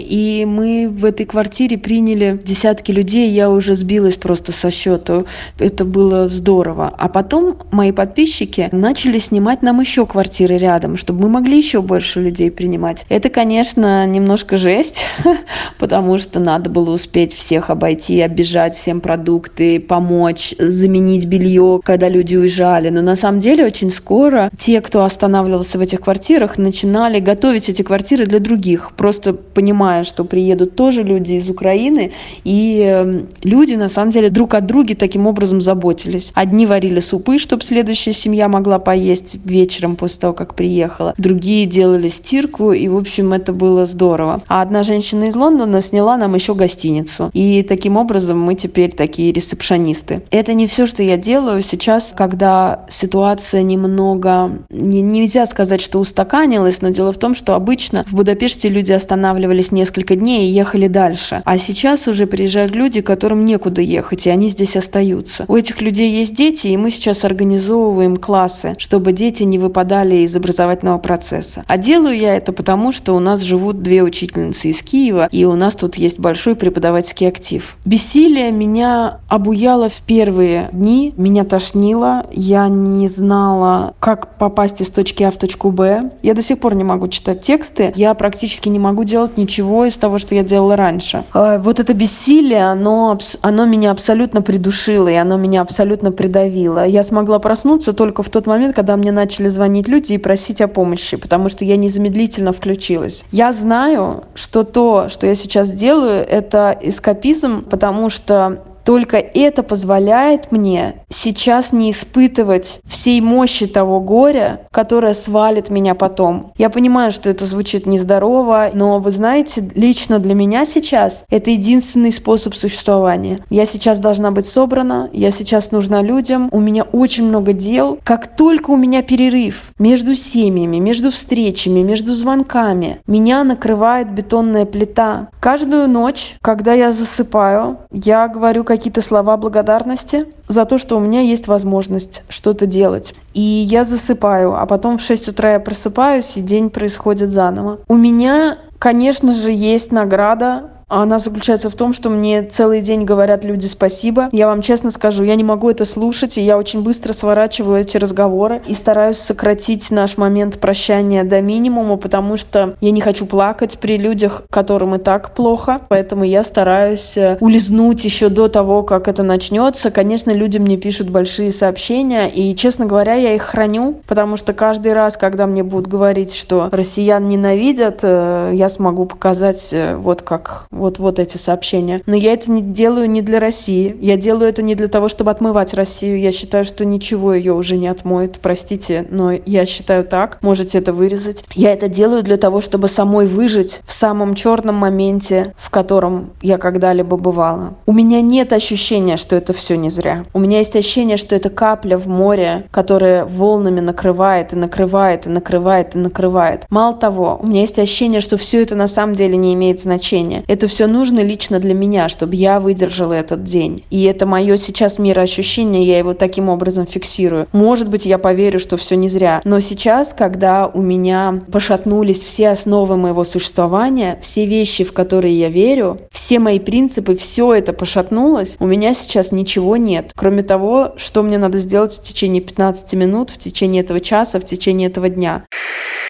[SPEAKER 7] и мы в этой квартире приняли десятки людей, я уже сбилась просто со счету. Это было здорово. А потом мои подписчики начали снимать нам еще квартиры рядом, чтобы мы могли еще больше людей принимать. Это, конечно, немножко жесть, [LAUGHS] потому что надо было успеть всех обойти, обижать всем продукты, помочь, заменить белье, когда люди уезжали. Но на самом деле очень скоро те, кто останавливался в этих квартирах, начинали готовить эти квартиры для других, просто понимая, что приедут тоже люди из Украины, и эм, люди на самом деле друг от друга таким образом заботились. Одни варили супы, чтобы следующая семья могла поесть вечером после того, как приехала. Другие делали стирку, и, в общем, это было здорово. А одна женщина из Лондона сняла нам еще гостиницу. И таким образом мы теперь такие ресепшонисты. Это не все, что я делаю сейчас, когда ситуация немного... Не, нельзя сказать, что устаканилась, но дело в том, что обычно в Будапеште люди останавливались несколько дней и ехали дальше. А сейчас уже приезжают люди, которым некуда ехать, и они здесь остаются. У этих людей есть дети, и мы сейчас организовываем классы, чтобы дети не выпадали из образовательного процесса. А делаю я это потому, что у нас живут две учительницы из Киева, и у нас тут есть большой преподавательский актив. Бессилие меня обуяло в первые дни, меня тошнило, я не знала, как попасть из точки А в точку Б. Я до сих пор не могу читать тексты, я практически не могу делать ничего из того, что я делала раньше. А, вот это бессилие, оно, оно меня абсолютно придушило, и оно меня абсолютно придавило. Я смогла проснуться только в тот момент, когда мне начали звонить люди и просить о помощи, потому что я незамедлительно включилась. Я знаю, что то, что я сейчас делаю, это эскапизм, потому что только это позволяет мне сейчас не испытывать всей мощи того горя, которое свалит меня потом. Я понимаю, что это звучит нездорово, но вы знаете, лично для меня сейчас это единственный способ существования. Я сейчас должна быть собрана, я сейчас нужна людям, у меня очень много дел. Как только у меня перерыв между семьями, между встречами, между звонками, меня накрывает бетонная плита. Каждую ночь, когда я засыпаю, я говорю какие-то слова благодарности за то, что у меня есть возможность что-то делать. И я засыпаю, а потом в 6 утра я просыпаюсь, и день происходит заново. У меня, конечно же, есть награда она заключается в том, что мне целый день говорят люди спасибо. Я вам честно скажу, я не могу это слушать, и я очень быстро сворачиваю эти разговоры и стараюсь сократить наш момент прощания до минимума, потому что я не хочу плакать при людях, которым и так плохо, поэтому я стараюсь э, улизнуть еще до того, как это начнется. Конечно, люди мне пишут большие сообщения, и, честно говоря, я их храню, потому что каждый раз, когда мне будут говорить, что россиян ненавидят, э, я смогу показать э, вот как вот, вот эти сообщения. Но я это не делаю не для России. Я делаю это не для того, чтобы отмывать Россию. Я считаю, что ничего ее уже не отмоет. Простите, но я считаю так. Можете это вырезать. Я это делаю для того, чтобы самой выжить в самом черном моменте, в котором я когда-либо бывала. У меня нет ощущения, что это все не зря. У меня есть ощущение, что это капля в море, которая волнами накрывает и накрывает и накрывает и накрывает. Мало того, у меня есть ощущение, что все это на самом деле не имеет значения. Это все нужно лично для меня, чтобы я выдержала этот день. И это мое сейчас мироощущение, я его таким образом фиксирую. Может быть, я поверю, что все не зря. Но сейчас, когда у меня пошатнулись все основы моего существования, все вещи, в которые я верю, все мои принципы, все это пошатнулось, у меня сейчас ничего нет. Кроме того, что мне надо сделать в течение 15 минут, в течение этого часа, в течение этого дня.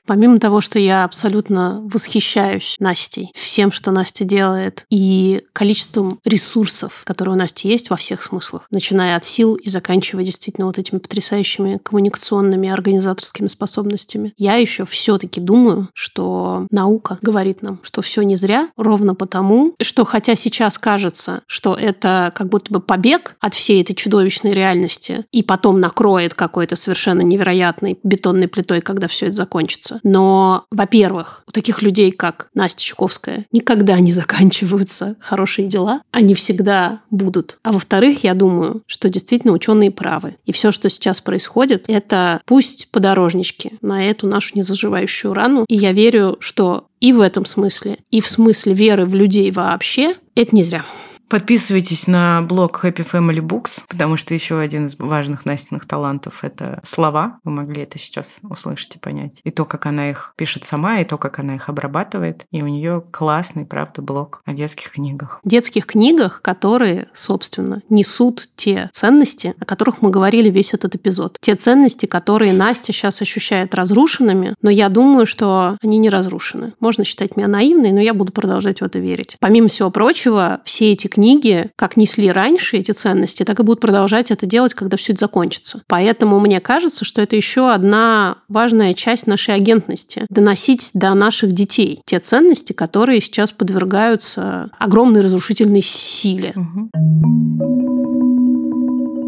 [SPEAKER 2] Помимо того, что я абсолютно восхищаюсь Настей, всем, что Настя делает, и количеством ресурсов, которые у Насти есть во всех смыслах, начиная от сил и заканчивая действительно вот этими потрясающими коммуникационными организаторскими способностями, я еще все-таки думаю, что наука говорит нам, что все не зря, ровно потому, что хотя сейчас кажется, что это как будто бы побег от всей этой чудовищной реальности, и потом накроет какой-то совершенно невероятной бетонной плитой, когда все это закончится, заканчиваются. Но, во-первых, у таких людей, как Настя Чуковская, никогда не заканчиваются хорошие дела. Они всегда будут. А во-вторых, я думаю, что действительно ученые правы. И все, что сейчас происходит, это пусть подорожнички на эту нашу незаживающую рану. И я верю, что и в этом смысле, и в смысле веры в людей вообще, это не зря.
[SPEAKER 1] Подписывайтесь на блог Happy Family Books, потому что еще один из важных Настиных талантов – это слова. Вы могли это сейчас услышать и понять. И то, как она их пишет сама, и то, как она их обрабатывает. И у нее классный, правда, блог о детских книгах.
[SPEAKER 2] Детских книгах, которые, собственно, несут те ценности, о которых мы говорили весь этот эпизод. Те ценности, которые Настя сейчас ощущает разрушенными, но я думаю, что они не разрушены. Можно считать меня наивной, но я буду продолжать в это верить. Помимо всего прочего, все эти книги, как несли раньше эти ценности, так и будут продолжать это делать, когда все это закончится. Поэтому мне кажется, что это еще одна важная часть нашей агентности – доносить до наших детей те ценности, которые сейчас подвергаются огромной разрушительной силе.
[SPEAKER 1] Угу.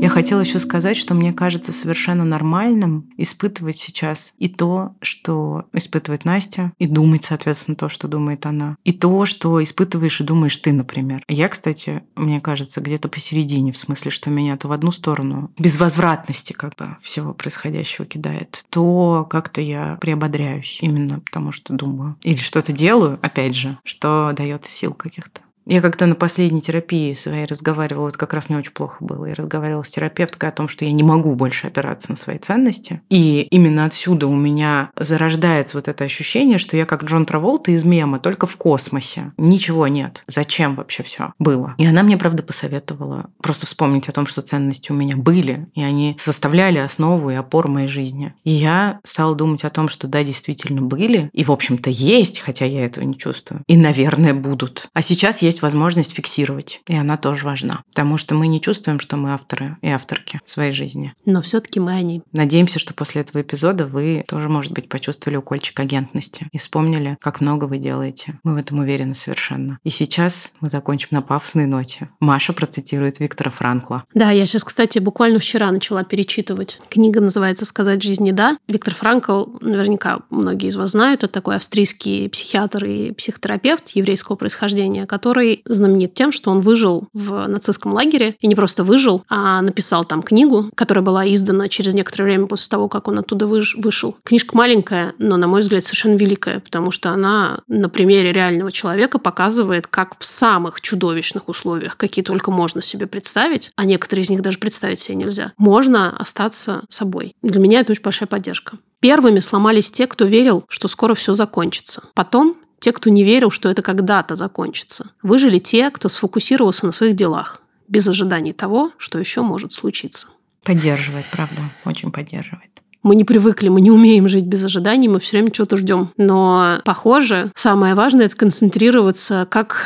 [SPEAKER 1] Я хотела еще сказать, что мне кажется совершенно нормальным испытывать сейчас и то, что испытывает Настя, и думать, соответственно, то, что думает она, и то, что испытываешь и думаешь ты, например. Я, кстати, мне кажется, где-то посередине, в смысле, что меня то в одну сторону безвозвратности как бы всего происходящего кидает, то как-то я приободряюсь именно потому, что думаю. Или что-то делаю, опять же, что дает сил каких-то. Я когда на последней терапии своей разговаривала, вот как раз мне очень плохо было, я разговаривала с терапевткой о том, что я не могу больше опираться на свои ценности. И именно отсюда у меня зарождается вот это ощущение, что я как Джон Траволта из мема, только в космосе. Ничего нет. Зачем вообще все было? И она мне, правда, посоветовала просто вспомнить о том, что ценности у меня были, и они составляли основу и опору моей жизни. И я стала думать о том, что да, действительно были, и, в общем-то, есть, хотя я этого не чувствую. И, наверное, будут. А сейчас есть есть возможность фиксировать, и она тоже важна, потому что мы не чувствуем, что мы авторы и авторки своей жизни.
[SPEAKER 2] Но все-таки мы они.
[SPEAKER 1] Надеемся, что после этого эпизода вы тоже, может быть, почувствовали укольчик агентности и вспомнили, как много вы делаете. Мы в этом уверены совершенно. И сейчас мы закончим на пафосной ноте. Маша процитирует Виктора Франкла.
[SPEAKER 2] Да, я сейчас, кстати, буквально вчера начала перечитывать. Книга называется «Сказать жизни да». Виктор Франкл, наверняка многие из вас знают, это такой австрийский психиатр и психотерапевт еврейского происхождения, который который знаменит тем, что он выжил в нацистском лагере, и не просто выжил, а написал там книгу, которая была издана через некоторое время после того, как он оттуда вышел. Книжка маленькая, но, на мой взгляд, совершенно великая, потому что она на примере реального человека показывает, как в самых чудовищных условиях, какие только можно себе представить, а некоторые из них даже представить себе нельзя, можно остаться собой. Для меня это очень большая поддержка. Первыми сломались те, кто верил, что скоро все закончится. Потом те, кто не верил, что это когда-то закончится. Выжили те, кто сфокусировался на своих делах, без ожиданий того, что еще может случиться.
[SPEAKER 1] Поддерживает, правда, очень поддерживает.
[SPEAKER 2] Мы не привыкли, мы не умеем жить без ожиданий, мы все время чего-то ждем. Но, похоже, самое важное – это концентрироваться, как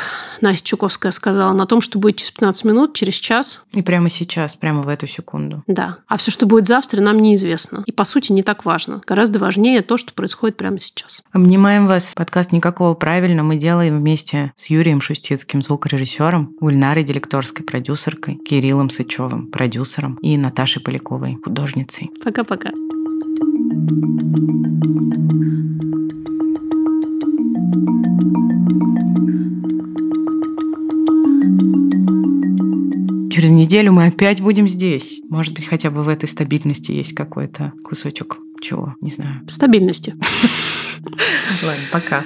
[SPEAKER 2] Настя Чуковская сказала, на том, что будет через 15 минут, через час.
[SPEAKER 1] И прямо сейчас, прямо в эту секунду.
[SPEAKER 2] Да. А все, что будет завтра, нам неизвестно. И, по сути, не так важно. Гораздо важнее то, что происходит прямо сейчас.
[SPEAKER 1] Обнимаем вас. Подкаст «Никакого правильно» мы делаем вместе с Юрием Шустицким, звукорежиссером, Гульнарой Делекторской, продюсеркой, Кириллом Сычевым, продюсером и Наташей Поляковой, художницей.
[SPEAKER 2] Пока-пока.
[SPEAKER 1] Через неделю мы опять будем здесь. Может быть, хотя бы в этой стабильности есть какой-то кусочек чего, не знаю.
[SPEAKER 2] Стабильности. [LAUGHS]
[SPEAKER 1] Ладно, пока.